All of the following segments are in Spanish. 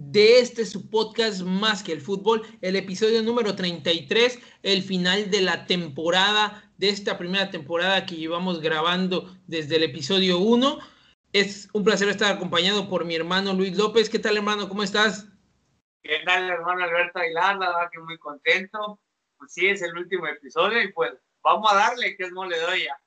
de este su podcast Más que el fútbol, el episodio número 33, el final de la temporada, de esta primera temporada que llevamos grabando desde el episodio 1. Es un placer estar acompañado por mi hermano Luis López. ¿Qué tal hermano? ¿Cómo estás? ¿Qué tal hermano Alberto Aguilar? La que muy contento. Pues sí, es el último episodio y pues vamos a darle que es mole doy ya.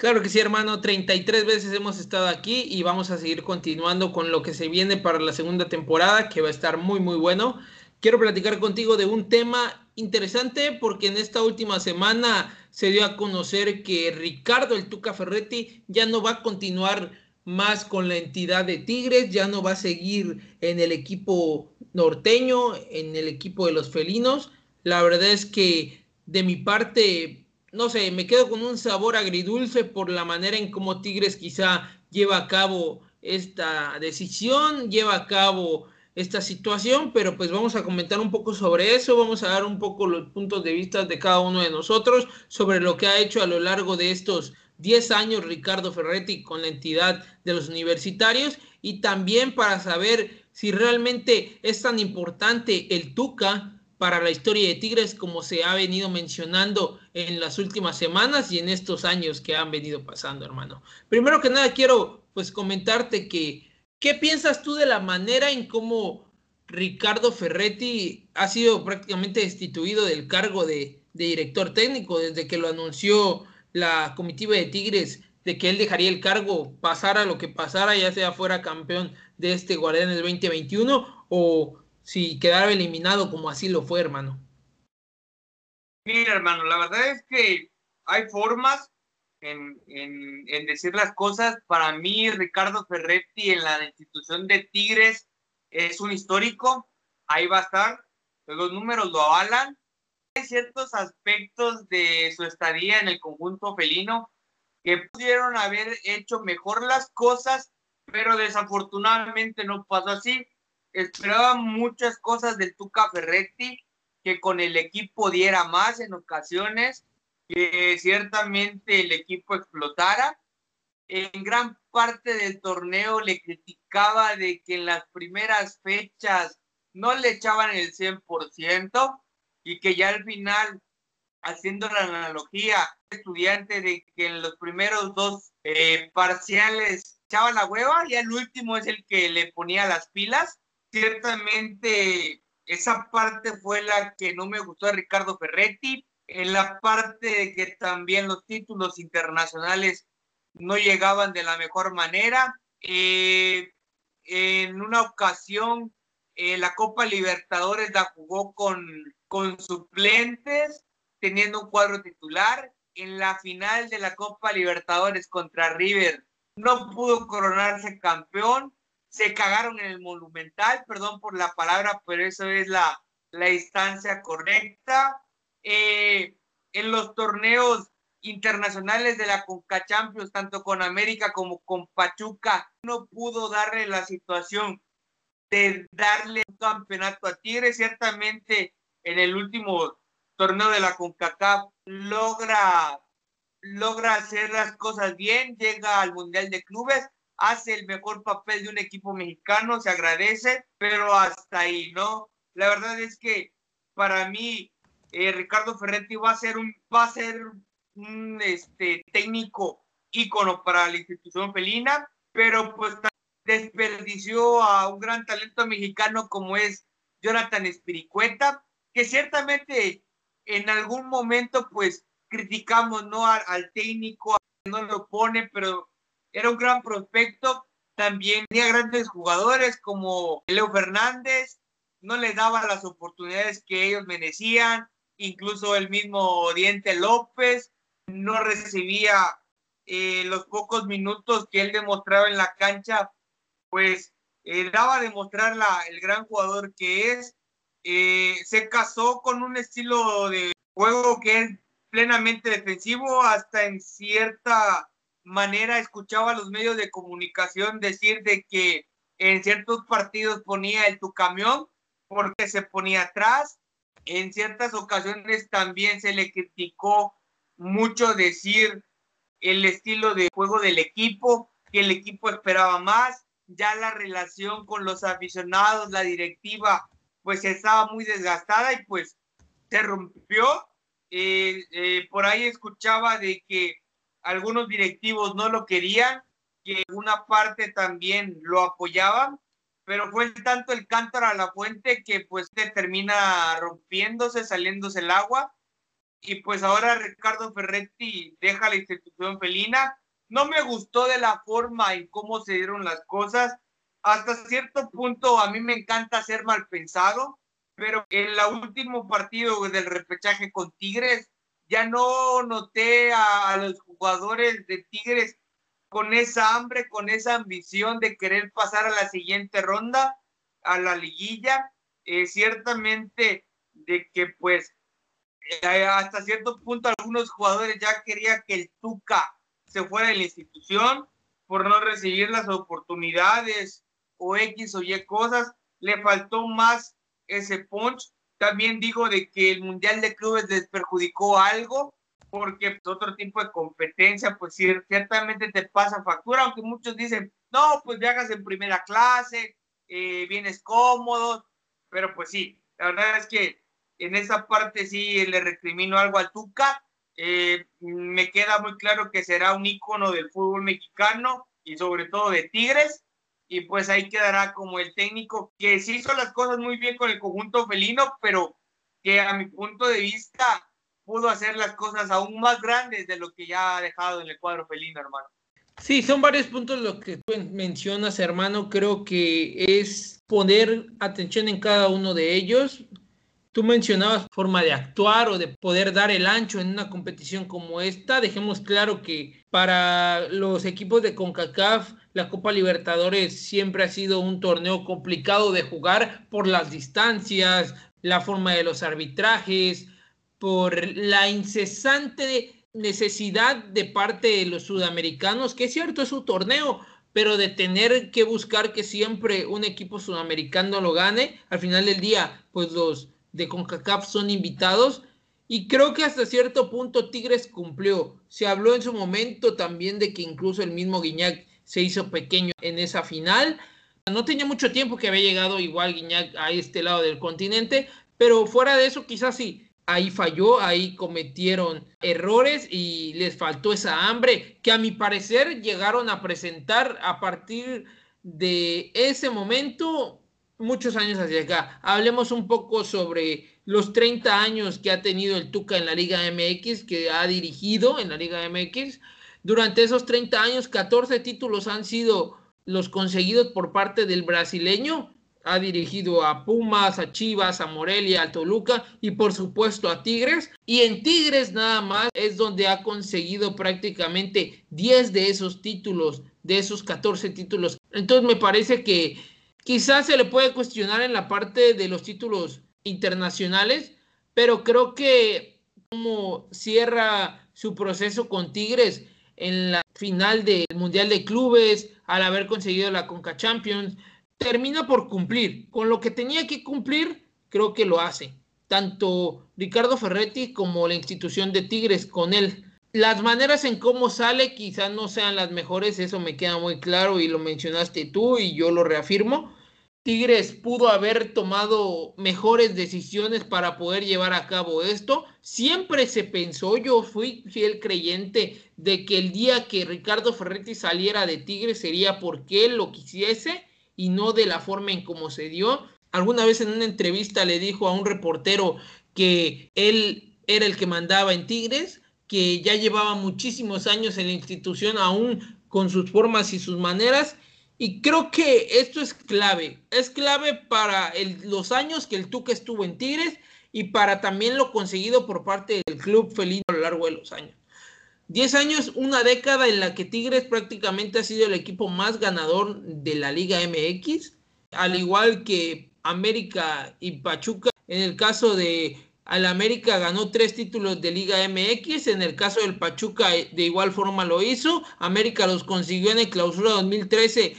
Claro que sí, hermano. 33 veces hemos estado aquí y vamos a seguir continuando con lo que se viene para la segunda temporada, que va a estar muy, muy bueno. Quiero platicar contigo de un tema interesante porque en esta última semana se dio a conocer que Ricardo el Tuca Ferretti ya no va a continuar más con la entidad de Tigres, ya no va a seguir en el equipo norteño, en el equipo de los felinos. La verdad es que de mi parte no sé, me quedo con un sabor agridulce por la manera en cómo Tigres quizá lleva a cabo esta decisión, lleva a cabo esta situación, pero pues vamos a comentar un poco sobre eso, vamos a dar un poco los puntos de vista de cada uno de nosotros sobre lo que ha hecho a lo largo de estos 10 años Ricardo Ferretti con la entidad de los universitarios y también para saber si realmente es tan importante el Tuca para la historia de Tigres como se ha venido mencionando en las últimas semanas y en estos años que han venido pasando, hermano. Primero que nada quiero pues comentarte que ¿qué piensas tú de la manera en cómo Ricardo Ferretti ha sido prácticamente destituido del cargo de, director técnico desde que lo anunció la comitiva de Tigres de que él dejaría el cargo, pasara lo que pasara, ya sea fuera campeón de este Guardianes 2021 o si quedara eliminado como así lo fue, hermano. Mira, hermano, la verdad es que hay formas en, decir las cosas. Para mí, Ricardo Ferretti en la institución de Tigres es un histórico. Ahí va a estar. Los números lo avalan. Hay ciertos aspectos de su estadía en el conjunto felino que pudieron haber hecho mejor las cosas, pero desafortunadamente no pasó así esperaba muchas cosas del Tuca Ferretti, que con el equipo diera más en ocasiones, que ciertamente el equipo explotara. En gran parte del torneo le criticaba de que en las primeras fechas no le echaban el 100% y que ya al final, haciendo la analogía, estudiante de que en los primeros dos eh, parciales echaba la hueva y el último es el que le ponía las pilas ciertamente esa parte fue la que no me gustó de Ricardo Ferretti. En la parte de que también los títulos internacionales no llegaban de la mejor manera. Eh, en una ocasión, eh, la Copa Libertadores la jugó con, con suplentes, teniendo un cuadro titular. En la final de la Copa Libertadores contra River, no pudo coronarse campeón se cagaron en el Monumental, perdón por la palabra, pero eso es la, la instancia correcta. Eh, en los torneos internacionales de la Conca Champions, tanto con América como con Pachuca, no pudo darle la situación de darle un campeonato a Tigre. Ciertamente en el último torneo de la CONCACAF logra, logra hacer las cosas bien, llega al Mundial de Clubes, hace el mejor papel de un equipo mexicano, se agradece, pero hasta ahí, ¿no? La verdad es que para mí eh, Ricardo Ferretti va a ser un, va a ser un este, técnico ícono para la institución felina, pero pues desperdició a un gran talento mexicano como es Jonathan Espiricueta, que ciertamente en algún momento pues criticamos no al, al técnico, no lo pone, pero era un gran prospecto, también tenía grandes jugadores como Leo Fernández, no le daba las oportunidades que ellos merecían, incluso el mismo Diente López no recibía eh, los pocos minutos que él demostraba en la cancha, pues eh, daba a demostrar la, el gran jugador que es. eh, se casó con un estilo de juego que es plenamente defensivo, hasta en cierta manera escuchaba a los medios de comunicación decir de que en ciertos partidos ponía el tu camión porque se ponía atrás. En ciertas ocasiones también se le criticó mucho decir el estilo de juego del equipo, que el equipo esperaba más, ya la relación con los aficionados, la directiva, pues estaba muy desgastada y pues se rompió. Eh, eh, por ahí escuchaba de que algunos directivos no lo querían, que una parte también lo apoyaban, pero fue tanto el cántaro a la fuente que pues termina rompiéndose, saliéndose el agua y pues ahora Ricardo Ferretti deja la institución felina. No me gustó de la forma en cómo se dieron las cosas. Hasta cierto punto a mí me encanta ser mal pensado, pero en el último partido del repechaje con Tigres ya no noté a, los jugadores de Tigres con esa hambre, con esa ambición de querer pasar a la siguiente ronda, a la liguilla. Eh, ciertamente de que pues eh, hasta cierto punto algunos jugadores ya querían que el Tuca se fuera de la institución por no recibir las oportunidades o X o Y cosas. Le faltó más ese punch. También digo de que el Mundial de Clubes les perjudicó algo porque pues, otro tipo de competencia, pues ciertamente te pasa factura, aunque muchos dicen, no, pues viajas en primera clase, eh, vienes cómodo, pero pues sí, la verdad es que en esa parte sí le recrimino algo al Tuca. Eh, me queda muy claro que será un ícono del fútbol mexicano y sobre todo de Tigres. Y pues ahí quedará como el técnico que sí hizo las cosas muy bien con el conjunto felino, pero que a mi punto de vista pudo hacer las cosas aún más grandes de lo que ya ha dejado en el cuadro felino, hermano. Sí, son varios puntos lo que tú mencionas, hermano. Creo que es poner atención en cada uno de ellos. Tú mencionabas forma de actuar o de poder dar el ancho en una competición como esta. Dejemos claro que para los equipos de CONCACAF, la Copa Libertadores siempre ha sido un torneo complicado de jugar por las distancias, la forma de los arbitrajes, por la incesante necesidad de parte de los sudamericanos, que es cierto, es un torneo, pero de tener que buscar que siempre un equipo sudamericano lo gane, al final del día, pues los de CONCACAF son invitados y creo que hasta cierto punto Tigres cumplió. Se habló en su momento también de que incluso el mismo Guiñac se hizo pequeño en esa final. No tenía mucho tiempo que había llegado igual Guiñac a este lado del continente, pero fuera de eso quizás sí, ahí falló, ahí cometieron errores y les faltó esa hambre que a mi parecer llegaron a presentar a partir de ese momento muchos años hacia acá. Hablemos un poco sobre los 30 años que ha tenido el Tuca en la Liga MX, que ha dirigido en la Liga MX. Durante esos 30 años, 14 títulos han sido los conseguidos por parte del brasileño. Ha dirigido a Pumas, a Chivas, a Morelia, a Toluca y por supuesto a Tigres. Y en Tigres nada más es donde ha conseguido prácticamente 10 de esos títulos, de esos 14 títulos. Entonces me parece que Quizás se le puede cuestionar en la parte de los títulos internacionales, pero creo que como cierra su proceso con Tigres en la final del Mundial de Clubes, al haber conseguido la Conca Champions, termina por cumplir. Con lo que tenía que cumplir, creo que lo hace. Tanto Ricardo Ferretti como la institución de Tigres con él. Las maneras en cómo sale quizás no sean las mejores, eso me queda muy claro y lo mencionaste tú y yo lo reafirmo. Tigres pudo haber tomado mejores decisiones para poder llevar a cabo esto. Siempre se pensó, yo fui fiel creyente de que el día que Ricardo Ferretti saliera de Tigres sería porque él lo quisiese y no de la forma en cómo se dio. Alguna vez en una entrevista le dijo a un reportero que él era el que mandaba en Tigres que ya llevaba muchísimos años en la institución, aún con sus formas y sus maneras. Y creo que esto es clave. Es clave para los años que el Tuca estuvo en Tigres y para también lo conseguido por parte del club felino a lo largo de los años. Diez años, una década en la que Tigres prácticamente ha sido el equipo más ganador de la Liga MX, al igual que América y Pachuca. En el caso de al América ganó tres títulos de Liga MX, en el caso del Pachuca de igual forma lo hizo, América los consiguió en el clausura 2013,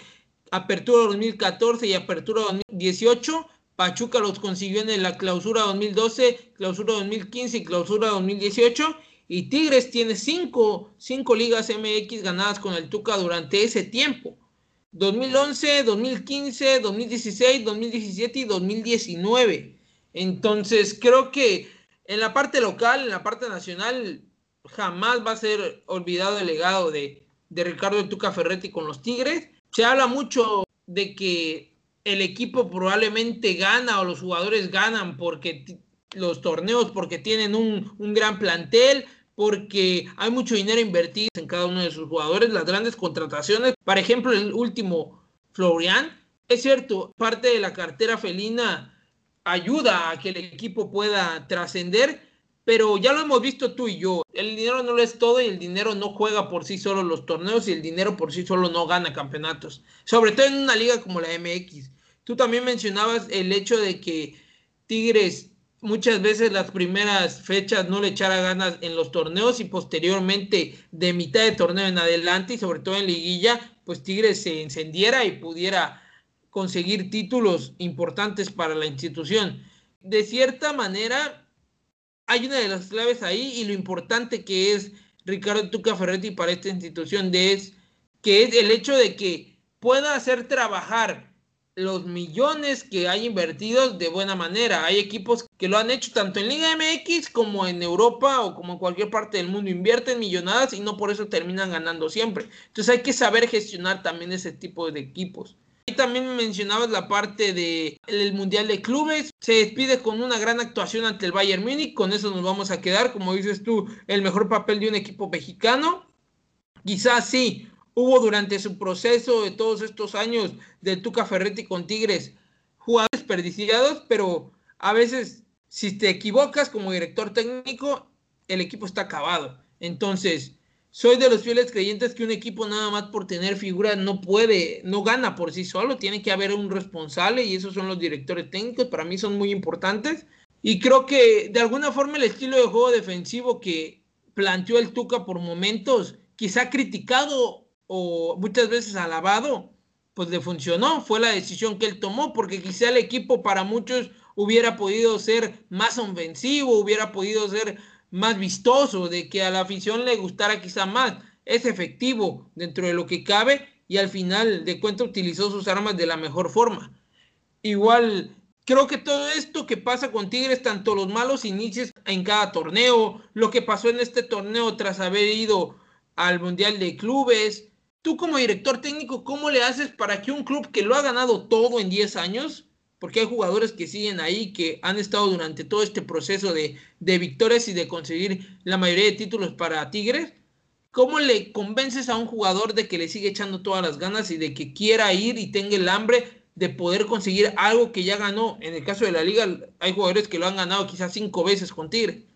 apertura 2014 y apertura 2018, Pachuca los consiguió en la clausura 2012, clausura 2015 y clausura 2018. Y Tigres tiene cinco, cinco ligas MX ganadas con el Tuca durante ese tiempo. 2011, 2015, 2016, 2017 y 2019. Entonces, creo que en la parte local, en la parte nacional, jamás va a ser olvidado el legado de, de Ricardo Tuca Ferretti con los Tigres. Se habla mucho de que el equipo probablemente gana o los jugadores ganan porque los torneos, porque tienen un, un gran plantel, porque hay mucho dinero invertido en cada uno de sus jugadores, las grandes contrataciones. Por ejemplo, el último, Florian, es cierto, parte de la cartera felina ayuda a que el equipo pueda trascender, pero ya lo hemos visto tú y yo. El dinero no lo es todo y el dinero no juega por sí solo los torneos y el dinero por sí solo no gana campeonatos. Sobre todo en una liga como la MX. Tú también mencionabas el hecho de que Tigres muchas veces las primeras fechas no le echara ganas en los torneos y posteriormente de mitad de torneo en adelante y sobre todo en liguilla, pues Tigres se encendiera y pudiera conseguir títulos importantes para la institución. De cierta manera, hay una de las claves ahí y lo importante que es Ricardo Tuca Ferretti para esta institución de es que es el hecho de que pueda hacer trabajar los millones que hay invertidos de buena manera. Hay equipos que lo han hecho tanto en Liga MX como en Europa o como en cualquier parte del mundo. Invierten millonadas y no por eso terminan ganando siempre. Entonces hay que saber gestionar también ese tipo de equipos. Y también mencionabas la parte el Mundial de Clubes. Se despide con una gran actuación ante el Bayern Múnich. Con eso nos vamos a quedar, como dices tú, el mejor papel de un equipo mexicano. Quizás sí, hubo durante su proceso de todos estos años del Tuca Ferretti con Tigres jugadores desperdiciados, pero a veces si te equivocas como director técnico, el equipo está acabado. Entonces, soy de los fieles creyentes que un equipo nada más por tener figuras no puede, no gana por sí solo, tiene que haber un responsable y esos son los directores técnicos, para mí son muy importantes. Y creo que de alguna forma el estilo de juego defensivo que planteó el Tuca por momentos, quizá criticado o muchas veces alabado, pues le funcionó, fue la decisión que él tomó, porque quizá el equipo para muchos hubiera podido ser más ofensivo, hubiera podido ser más vistoso, de que a la afición le gustara quizá más. Es efectivo dentro de lo que cabe y al final de cuentas utilizó sus armas de la mejor forma. Igual, creo que todo esto que pasa con Tigres, tanto los malos inicios en cada torneo, lo que pasó en este torneo tras haber ido al Mundial de Clubes, Tú como director técnico, ¿cómo le haces para que un club que lo ha ganado todo en 10 años, porque hay jugadores que siguen ahí, que han estado durante todo este proceso de, de victorias y de conseguir la mayoría de títulos para Tigres, ¿cómo le convences a un jugador de que le sigue echando todas las ganas y de que quiera ir y tenga el hambre de poder conseguir algo que ya ganó? En el caso de la liga, hay jugadores que lo han ganado quizás cinco veces con Tigre.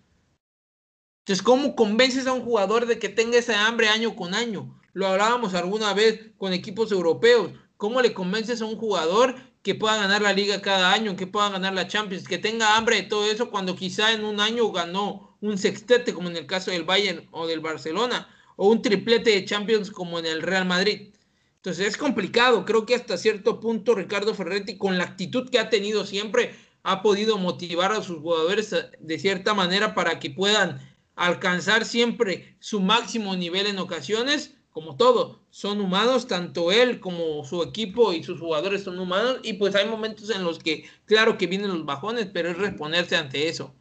Entonces, ¿cómo convences a un jugador de que tenga ese hambre año con año? Lo hablábamos alguna vez con equipos europeos. ¿Cómo le convences a un jugador que pueda ganar la liga cada año, que pueda ganar la Champions, que tenga hambre de todo eso cuando quizá en un año ganó un sextete como en el caso del Bayern o del Barcelona, o un triplete de Champions como en el Real Madrid? Entonces es complicado, creo que hasta cierto punto Ricardo Ferretti con la actitud que ha tenido siempre ha podido motivar a sus jugadores de cierta manera para que puedan alcanzar siempre su máximo nivel en ocasiones como todo, son humanos, tanto él como su equipo y sus jugadores son humanos, y pues hay momentos en los que, claro que vienen los bajones, pero es reponerse ante eso.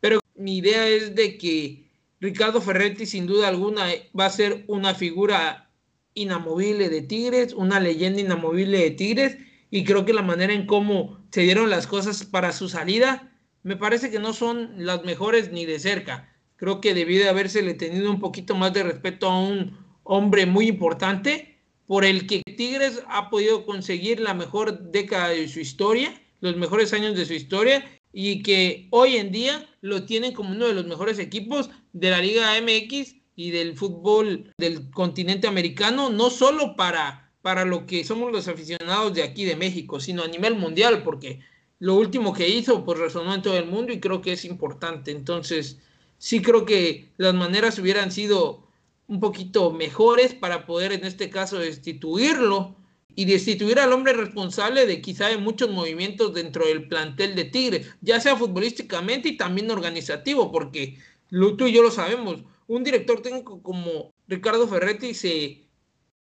Pero mi idea es de que Ricardo Ferretti, sin duda alguna, va a ser una figura inamovible de Tigres, una leyenda inamovible de Tigres, y creo que la manera en cómo se dieron las cosas para su salida, me parece que no son las mejores ni de cerca. Creo que debió de habérsele tenido un poquito más de respeto a un hombre muy importante por el que Tigres ha podido conseguir la mejor década de su historia, los mejores años de su historia y que hoy en día lo tienen como uno de los mejores equipos de la Liga MX y del fútbol del continente americano, no solo para para lo que somos los aficionados de aquí de México, sino a nivel mundial, porque lo último que hizo pues resonó en todo el mundo y creo que es importante. Entonces, sí creo que las maneras hubieran sido un poquito mejores para poder en este caso destituirlo y destituir al hombre responsable de quizá de muchos movimientos dentro del plantel de Tigre, ya sea futbolísticamente y también organizativo, porque lo, tú y yo lo sabemos, un director técnico como Ricardo Ferretti se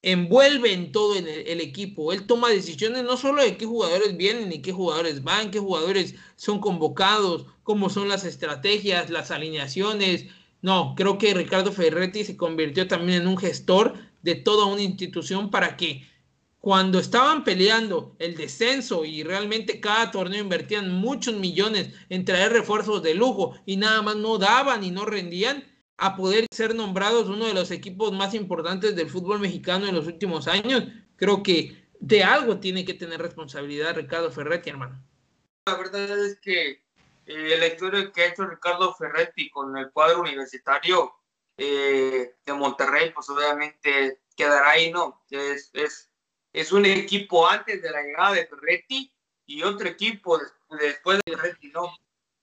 envuelve en todo el, el, equipo. Él toma decisiones no solo de qué jugadores vienen y qué jugadores van, qué jugadores son convocados, cómo son las estrategias, las alineaciones. No, creo que Ricardo Ferretti se convirtió también en un gestor de toda una institución para que cuando estaban peleando el descenso y realmente cada torneo invertían muchos millones en traer refuerzos de lujo y nada más no daban y no rendían, a poder ser nombrados uno de los equipos más importantes del fútbol mexicano en los últimos años, creo que de algo tiene que tener responsabilidad Ricardo Ferretti, hermano. La verdad es que eh, la historia que ha hecho Ricardo Ferretti con el cuadro universitario eh, de Monterrey, pues obviamente quedará ahí, ¿no? Es, es es un equipo antes de la llegada de Ferretti y otro equipo después de Ferretti, ¿no?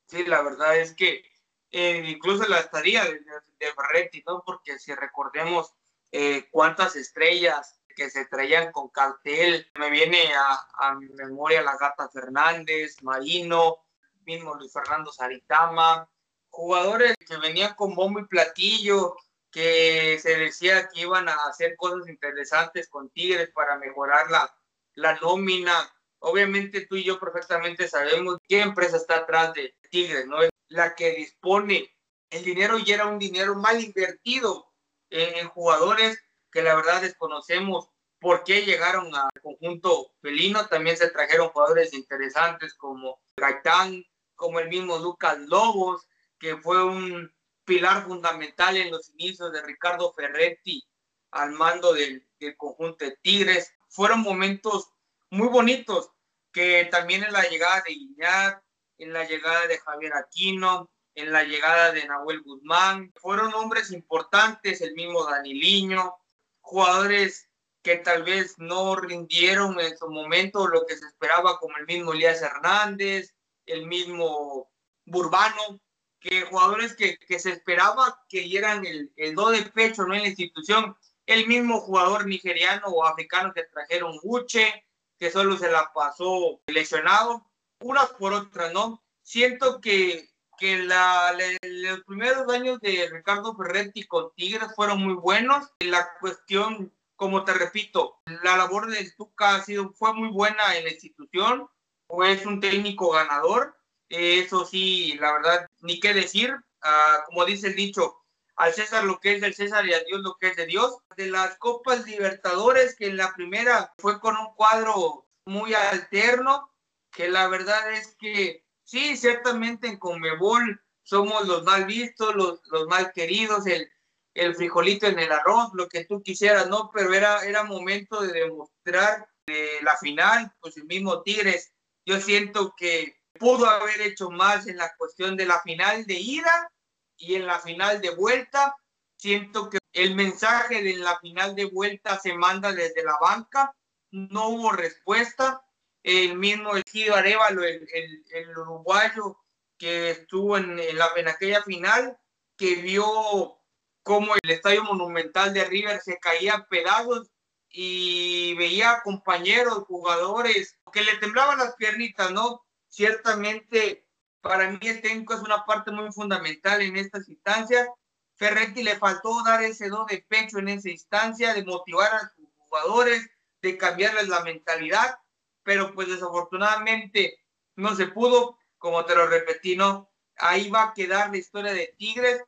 Sí, la verdad es que eh, incluso la estadía de, Ferretti, ¿no? Porque si recordemos eh, cuántas estrellas que se traían con cartel, me viene a, a memoria la Gata Fernández, Marino, mismo Luis Fernando Saritama, jugadores que venían con bombo y platillo, que se decía que iban a hacer cosas interesantes con Tigres para mejorar la, la nómina. Obviamente tú y yo perfectamente sabemos qué empresa está atrás de Tigres, ¿no? La que dispone el dinero y era un dinero mal invertido en, jugadores que la verdad desconocemos por qué llegaron al conjunto felino. También se trajeron jugadores interesantes como Gaitán, como el mismo Lucas Lobos, que fue un pilar fundamental en los inicios de Ricardo Ferretti al mando del, conjunto de Tigres. Fueron momentos muy bonitos que también en la llegada de Iñak, en la llegada de Javier Aquino, en la llegada de Nahuel Guzmán, fueron hombres importantes, el mismo Daniliño, jugadores que tal vez no rindieron en su momento lo que se esperaba, como el mismo Elías Hernández, el mismo Burbano, que jugadores que, que se esperaba que dieran el, el, do de pecho ¿no? en la institución, el mismo jugador nigeriano o africano que trajeron Uche, que solo se la pasó lesionado, unas por otras, ¿no? Siento que, que la, los primeros años de Ricardo Ferretti con Tigres fueron muy buenos. La cuestión, como te repito, la labor de Tuca ha sido, fue muy buena en la institución, fue es un técnico ganador eso sí, la verdad, ni qué decir. Ah, como dice el dicho, al César lo que es del César y a Dios lo que es de Dios. De las Copas Libertadores, que en la primera fue con un cuadro muy alterno, que la verdad es que sí, ciertamente en Conmebol somos los mal vistos, los, los mal queridos, el, el frijolito en el arroz, lo que tú quisieras, ¿no? Pero era, era momento de demostrar de la final, pues el mismo Tigres, yo siento que pudo haber hecho más en la cuestión de la final de ida y en la final de vuelta. Siento que el mensaje de la final de vuelta se manda desde la banca, no hubo respuesta. El mismo Ejido Arevalo, el, uruguayo que estuvo en, la, en aquella final, que vio cómo el estadio monumental de River se caía pedazos y veía compañeros, jugadores, que le temblaban las piernitas, ¿no? Ciertamente, para mí el técnico es una parte muy fundamental en estas instancias. Ferretti le faltó dar ese do de pecho en esa instancia, de motivar a sus jugadores, de cambiarles la mentalidad, pero pues desafortunadamente no se pudo, como te lo repetí, ¿no? Ahí va a quedar la historia de Tigres.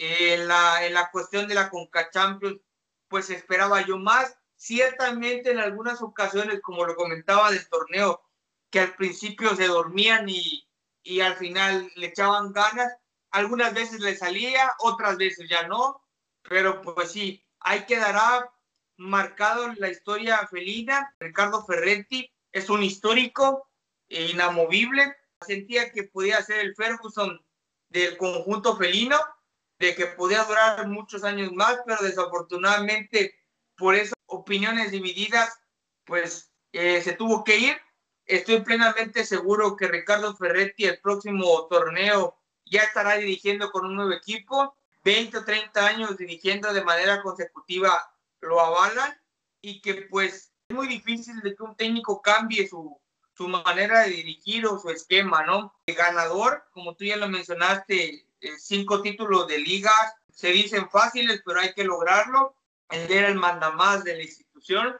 En la, en la cuestión de la Conca Champions, pues esperaba yo más. Ciertamente en algunas ocasiones, como lo comentaba del torneo, que al principio se dormían y, y al final le echaban ganas. Algunas veces le salía, otras veces ya no, pero pues sí, ahí quedará marcado la historia felina. Ricardo Ferretti es un histórico e inamovible. Sentía que podía ser el Ferguson del conjunto felino, de que podía durar muchos años más, pero desafortunadamente por eso opiniones divididas, pues eh, se tuvo que ir. Estoy plenamente seguro que Ricardo Ferretti el próximo torneo ya estará dirigiendo con un nuevo equipo. 20 o 30 años dirigiendo de manera consecutiva lo avalan y que pues es muy difícil de que un técnico cambie su, su manera de dirigir o su esquema, ¿no? El ganador, como tú ya lo mencionaste, eh, cinco títulos de ligas, se dicen fáciles, pero hay que lograrlo. Él era el mandamás de la institución.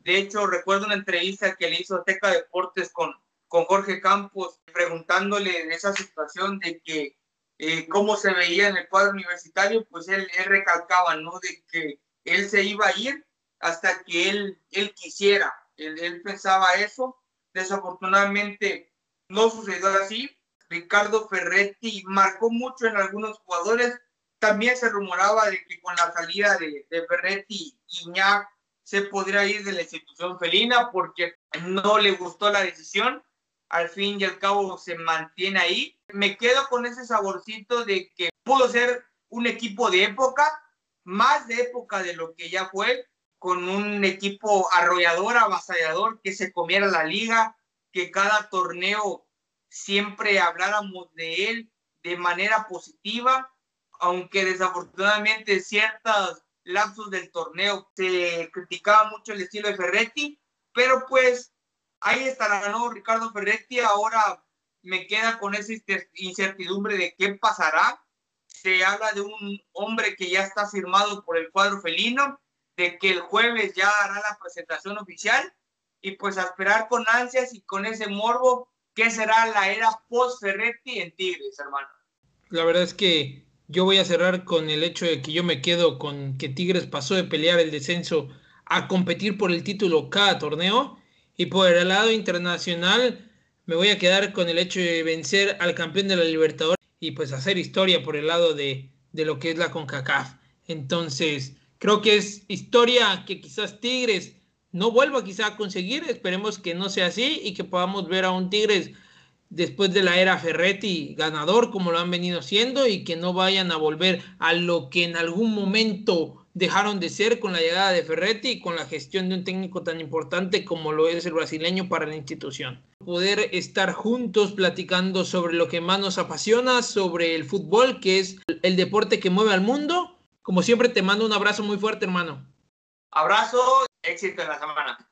De hecho, recuerdo una entrevista que le hizo Teca Deportes con, con Jorge Campos, preguntándole de esa situación de que eh, cómo se veía en el cuadro universitario, pues él, él, recalcaba, ¿no? De que él se iba a ir hasta que él, él quisiera. Él, él pensaba eso. Desafortunadamente no sucedió así. Ricardo Ferretti marcó mucho en algunos jugadores. También se rumoraba de que con la salida de, de Ferretti, Iñak se podría ir de la institución felina porque no le gustó la decisión. Al fin y al cabo se mantiene ahí. Me quedo con ese saborcito de que pudo ser un equipo de época, más de época de lo que ya fue, con un equipo arrollador, avasallador, que se comiera la liga, que cada torneo siempre habláramos de él de manera positiva, aunque desafortunadamente ciertos lapsos del torneo se criticaba mucho el estilo de Ferretti, pero pues ahí estará, ¿no? Ricardo Ferretti ahora me queda con esa incertidumbre de qué pasará. Se habla de un hombre que ya está firmado por el cuadro felino, de que el jueves ya hará la presentación oficial y pues a esperar con ansias y con ese morbo ¿Qué será la era post-Ferretti en Tigres, hermano? La verdad es que yo voy a cerrar con el hecho de que yo me quedo con que Tigres pasó de pelear el descenso a competir por el título cada torneo. Y por el lado internacional me voy a quedar con el hecho de vencer al campeón de la Libertadores y pues hacer historia por el lado de, de lo que es la CONCACAF. Entonces, creo que es historia que quizás Tigres no vuelva quizá a conseguir. Esperemos que no sea así y que podamos ver a un Tigres después de la era Ferretti ganador como lo han venido siendo y que no vayan a volver a lo que en algún momento dejaron de ser con la llegada de Ferretti y con la gestión de un técnico tan importante como lo es el brasileño para la institución. Poder estar juntos platicando sobre lo que más nos apasiona, sobre el fútbol, que es el deporte que mueve al mundo. Como siempre te mando un abrazo muy fuerte, hermano. Abrazo Éxito en la semana.